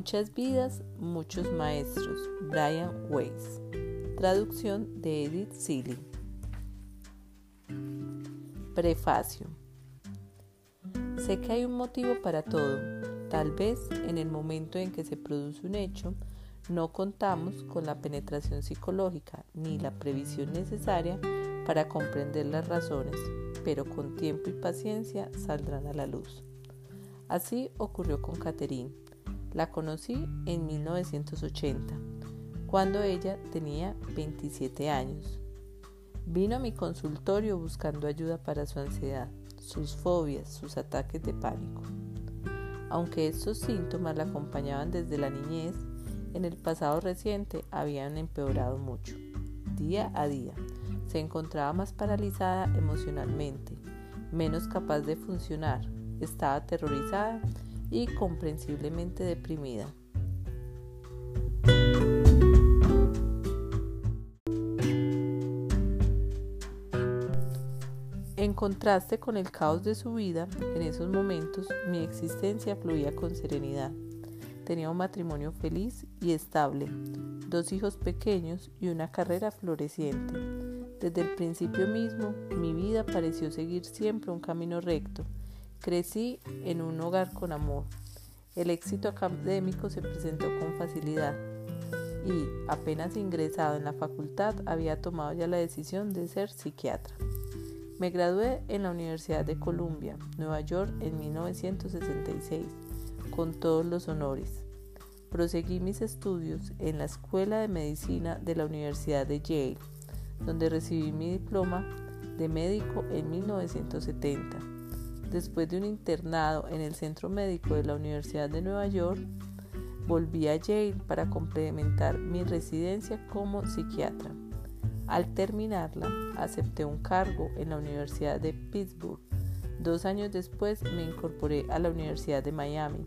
Muchas vidas, muchos maestros. Brian Weiss. Traducción de Edith Seeley. Prefacio. Sé que hay un motivo para todo. Tal vez en el momento en que se produce un hecho, no contamos con la penetración psicológica ni la previsión necesaria para comprender las razones, pero con tiempo y paciencia saldrán a la luz. Así ocurrió con Catherine la conocí en 1980, cuando ella tenía 27 años. Vino a mi consultorio buscando ayuda para su ansiedad, sus fobias, sus ataques de pánico. Aunque estos síntomas la acompañaban desde la niñez, en el pasado reciente habían empeorado mucho. Día a día, se encontraba más paralizada emocionalmente, menos capaz de funcionar, estaba aterrorizada y comprensiblemente deprimida. En contraste con el caos de su vida, en esos momentos mi existencia fluía con serenidad. Tenía un matrimonio feliz y estable, dos hijos pequeños y una carrera floreciente. Desde el principio mismo, mi vida pareció seguir siempre un camino recto Crecí en un hogar con amor. El éxito académico se presentó con facilidad y, apenas ingresado en la facultad, había tomado ya la decisión de ser psiquiatra. Me gradué en la Universidad de Columbia, Nueva York, en 1966, con todos los honores. Proseguí mis estudios en la Escuela de Medicina de la Universidad de Yale, donde recibí mi diploma de médico en 1970 Después de un internado en el Centro Médico de la Universidad de Nueva York, volví a Yale para complementar mi residencia como psiquiatra. Al terminarla, acepté un cargo en la Universidad de Pittsburgh. Dos años después me incorporé a la Universidad de Miami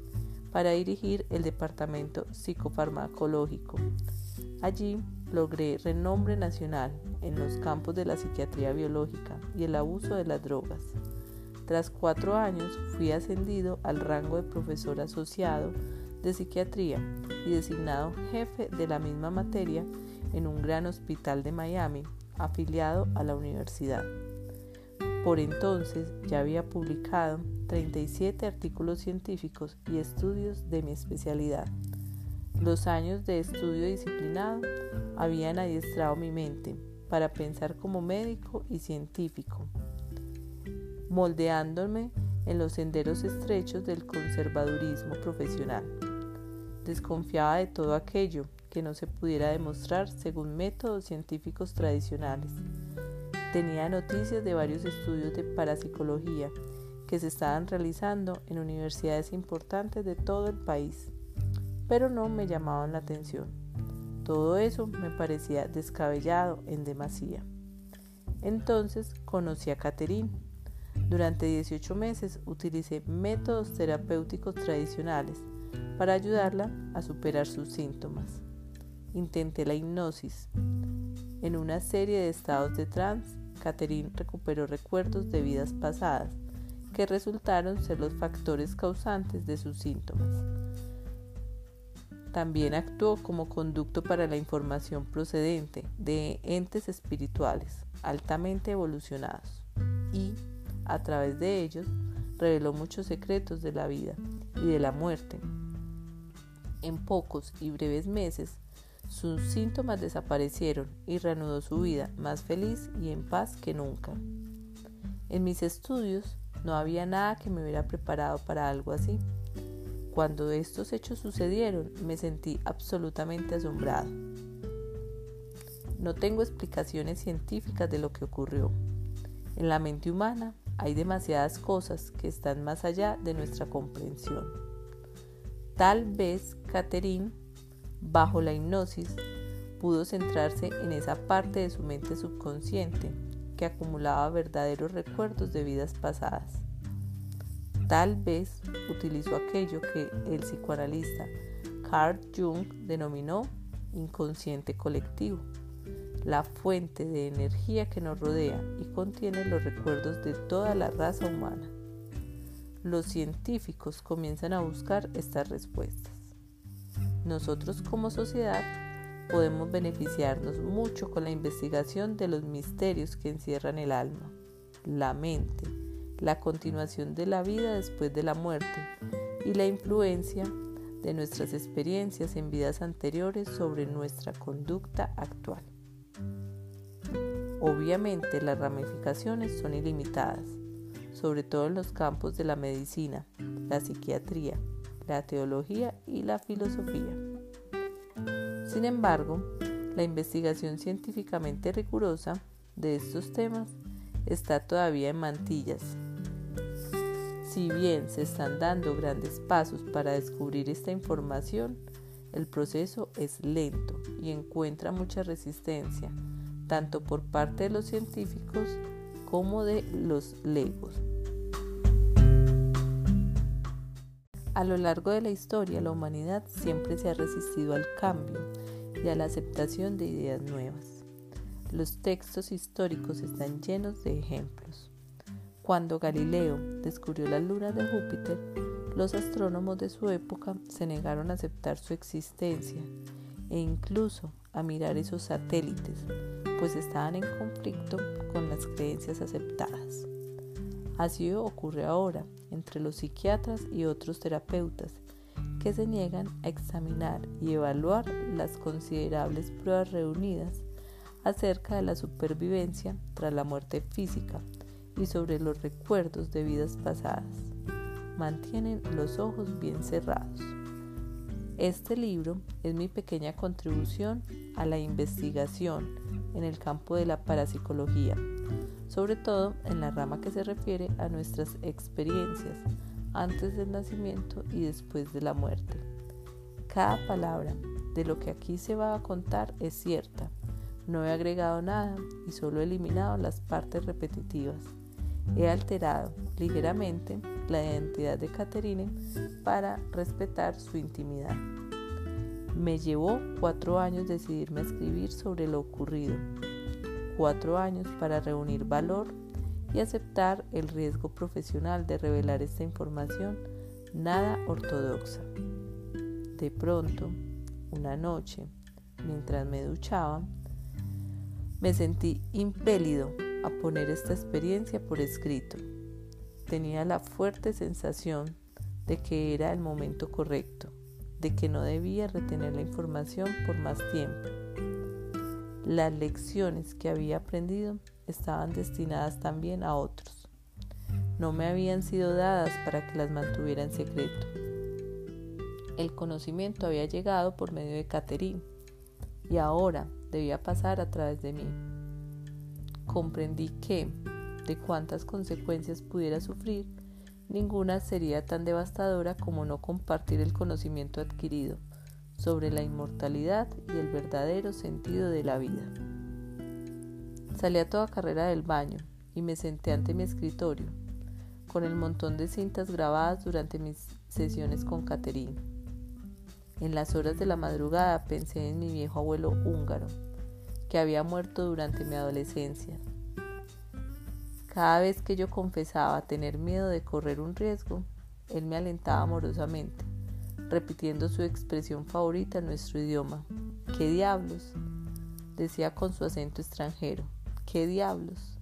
para dirigir el departamento psicofarmacológico. Allí logré renombre nacional en los campos de la psiquiatría biológica y el abuso de las drogas. Tras cuatro años fui ascendido al rango de profesor asociado de psiquiatría y designado jefe de la misma materia en un gran hospital de Miami afiliado a la universidad. Por entonces ya había publicado 37 artículos científicos y estudios de mi especialidad. Los años de estudio disciplinado habían adiestrado mi mente para pensar como médico y científico moldeándome en los senderos estrechos del conservadurismo profesional. Desconfiaba de todo aquello que no se pudiera demostrar según métodos científicos tradicionales. Tenía noticias de varios estudios de parapsicología que se estaban realizando en universidades importantes de todo el país, pero no me llamaban la atención. Todo eso me parecía descabellado en demasía. Entonces conocí a Catherine, durante 18 meses utilicé métodos terapéuticos tradicionales para ayudarla a superar sus síntomas. Intenté la hipnosis. En una serie de estados de trance, Catherine recuperó recuerdos de vidas pasadas que resultaron ser los factores causantes de sus síntomas. También actuó como conducto para la información procedente de entes espirituales altamente evolucionados a través de ellos, reveló muchos secretos de la vida y de la muerte. En pocos y breves meses, sus síntomas desaparecieron y reanudó su vida más feliz y en paz que nunca. En mis estudios no había nada que me hubiera preparado para algo así. Cuando estos hechos sucedieron, me sentí absolutamente asombrado. No tengo explicaciones científicas de lo que ocurrió. En la mente humana hay demasiadas cosas que están más allá de nuestra comprensión. Tal vez Catherine, bajo la hipnosis, pudo centrarse en esa parte de su mente subconsciente que acumulaba verdaderos recuerdos de vidas pasadas. Tal vez utilizó aquello que el psicoanalista Carl Jung denominó inconsciente colectivo la fuente de energía que nos rodea y contiene los recuerdos de toda la raza humana. Los científicos comienzan a buscar estas respuestas. nosotros como sociedad podemos beneficiarnos mucho con la investigación de los misterios que encierran el alma, la mente, la continuación de la vida después de la muerte y la influencia de nuestras experiencias en vidas anteriores sobre nuestra conducta actual. Obviamente las ramificaciones son ilimitadas, sobre todo en los campos de la medicina, la psiquiatría, la teología y la filosofía. Sin embargo, la investigación científicamente rigurosa de estos temas está todavía en mantillas. Si bien se están dando grandes pasos para descubrir esta información, el proceso es lento y encuentra mucha resistencia tanto por parte de los científicos como de los legos. A lo largo de la historia, la humanidad siempre se ha resistido al cambio y a la aceptación de ideas nuevas. Los textos históricos están llenos de ejemplos. Cuando Galileo descubrió las lunas de Júpiter, los astrónomos de su época se negaron a aceptar su existencia e incluso a mirar esos satélites pues estaban en conflicto con las creencias aceptadas. Así ocurre ahora entre los psiquiatras y otros terapeutas que se niegan a examinar y evaluar las considerables pruebas reunidas acerca de la supervivencia tras la muerte física y sobre los recuerdos de vidas pasadas. Mantienen los ojos bien cerrados. Este libro es mi pequeña contribución a la investigación en el campo de la parapsicología, sobre todo en la rama que se refiere a nuestras experiencias antes del nacimiento y después de la muerte. Cada palabra de lo que aquí se va a contar es cierta. No he agregado nada y solo he eliminado las partes repetitivas. He alterado ligeramente la identidad de Catherine para respetar su intimidad. Me llevó cuatro años decidirme a escribir sobre lo ocurrido, cuatro años para reunir valor y aceptar el riesgo profesional de revelar esta información nada ortodoxa. De pronto, una noche, mientras me duchaba, me sentí impelido a poner esta experiencia por escrito. Tenía la fuerte sensación de que era el momento correcto de que no debía retener la información por más tiempo. Las lecciones que había aprendido estaban destinadas también a otros. No me habían sido dadas para que las mantuviera en secreto. El conocimiento había llegado por medio de Catherine y ahora debía pasar a través de mí. Comprendí que, de cuántas consecuencias pudiera sufrir, Ninguna sería tan devastadora como no compartir el conocimiento adquirido sobre la inmortalidad y el verdadero sentido de la vida. Salí a toda carrera del baño y me senté ante mi escritorio, con el montón de cintas grabadas durante mis sesiones con Caterine. En las horas de la madrugada pensé en mi viejo abuelo húngaro, que había muerto durante mi adolescencia cada vez que yo confesaba tener miedo de correr un riesgo, él me alentaba amorosamente, repitiendo su expresión favorita en nuestro idioma. ¿Qué diablos? decía con su acento extranjero. ¿Qué diablos?